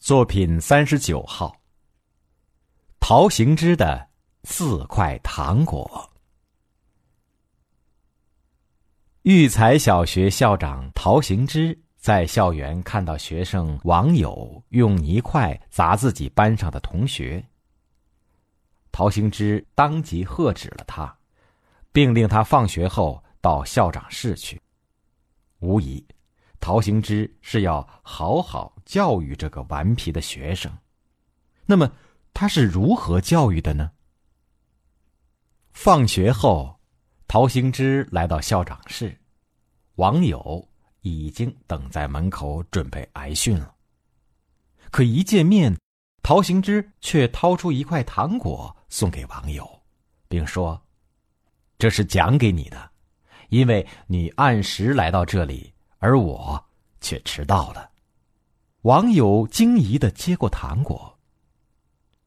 作品三十九号。陶行知的四块糖果。育才小学校长陶行知在校园看到学生王友用泥块砸自己班上的同学，陶行知当即喝止了他，并令他放学后到校长室去。无疑。陶行知是要好好教育这个顽皮的学生，那么他是如何教育的呢？放学后，陶行知来到校长室，王友已经等在门口准备挨训了。可一见面，陶行知却掏出一块糖果送给王友，并说：“这是奖给你的，因为你按时来到这里。”而我却迟到了。网友惊疑的接过糖果。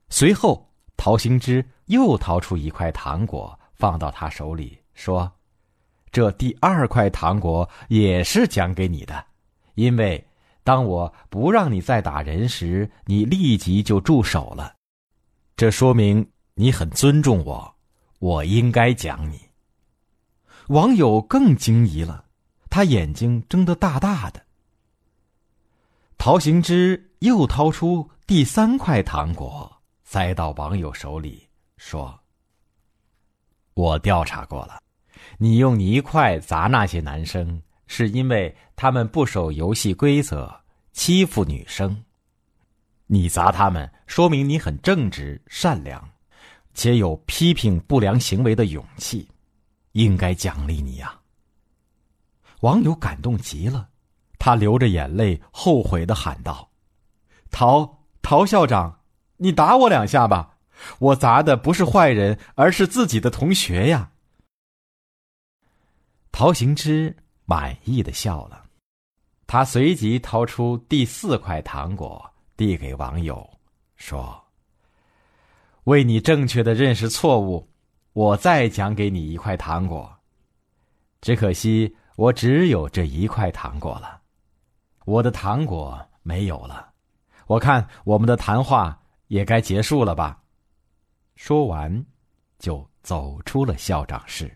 随后，陶行知又掏出一块糖果放到他手里，说：“这第二块糖果也是奖给你的，因为当我不让你再打人时，你立即就住手了。这说明你很尊重我，我应该奖你。”网友更惊疑了。他眼睛睁得大大的。陶行知又掏出第三块糖果，塞到网友手里，说：“我调查过了，你用泥块砸那些男生，是因为他们不守游戏规则，欺负女生。你砸他们，说明你很正直、善良，且有批评不良行为的勇气，应该奖励你呀。”网友感动极了，他流着眼泪，后悔的喊道：“陶陶校长，你打我两下吧，我砸的不是坏人，而是自己的同学呀。”陶行知满意的笑了，他随即掏出第四块糖果递给网友，说：“为你正确的认识错误，我再奖给你一块糖果。只可惜。”我只有这一块糖果了，我的糖果没有了，我看我们的谈话也该结束了吧。说完，就走出了校长室。